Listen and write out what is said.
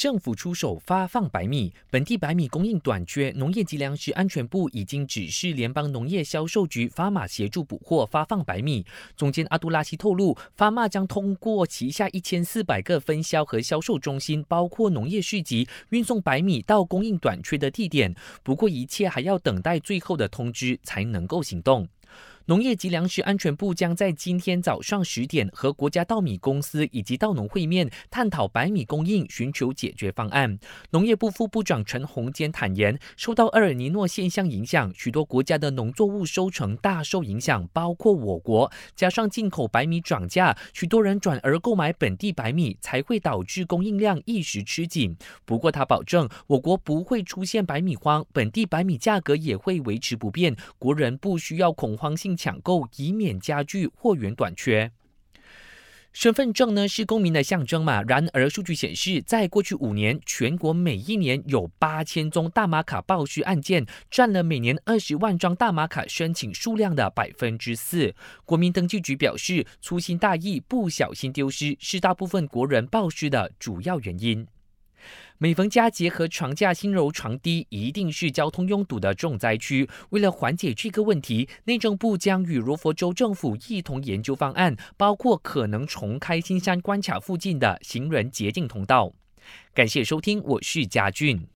政府出手发放白米，本地白米供应短缺，农业及粮食安全部已经指示联邦农业销售局发马协助补货发放白米。总监阿杜拉西透露，发马将通过旗下一千四百个分销和销售中心，包括农业市集，运送白米到供应短缺的地点。不过，一切还要等待最后的通知才能够行动。农业及粮食安全部将在今天早上十点和国家稻米公司以及稻农会面，探讨白米供应，寻求解决方案。农业部副部长陈宏坚坦言，受到厄尔尼诺现象影响，许多国家的农作物收成大受影响，包括我国。加上进口白米涨价，许多人转而购买本地白米，才会导致供应量一时吃紧。不过他保证，我国不会出现白米荒，本地白米价格也会维持不变，国人不需要恐慌性。抢购，以免加剧货源短缺。身份证呢是公民的象征嘛？然而数据显示，在过去五年，全国每一年有八千宗大马卡报失案件，占了每年二十万张大马卡申请数量的百分之四。国民登记局表示，粗心大意、不小心丢失，是大部分国人报失的主要原因。每逢佳节和床架新柔床低，一定是交通拥堵的重灾区。为了缓解这个问题，内政部将与罗佛州政府一同研究方案，包括可能重开新山关卡附近的行人捷径通道。感谢收听，我是嘉俊。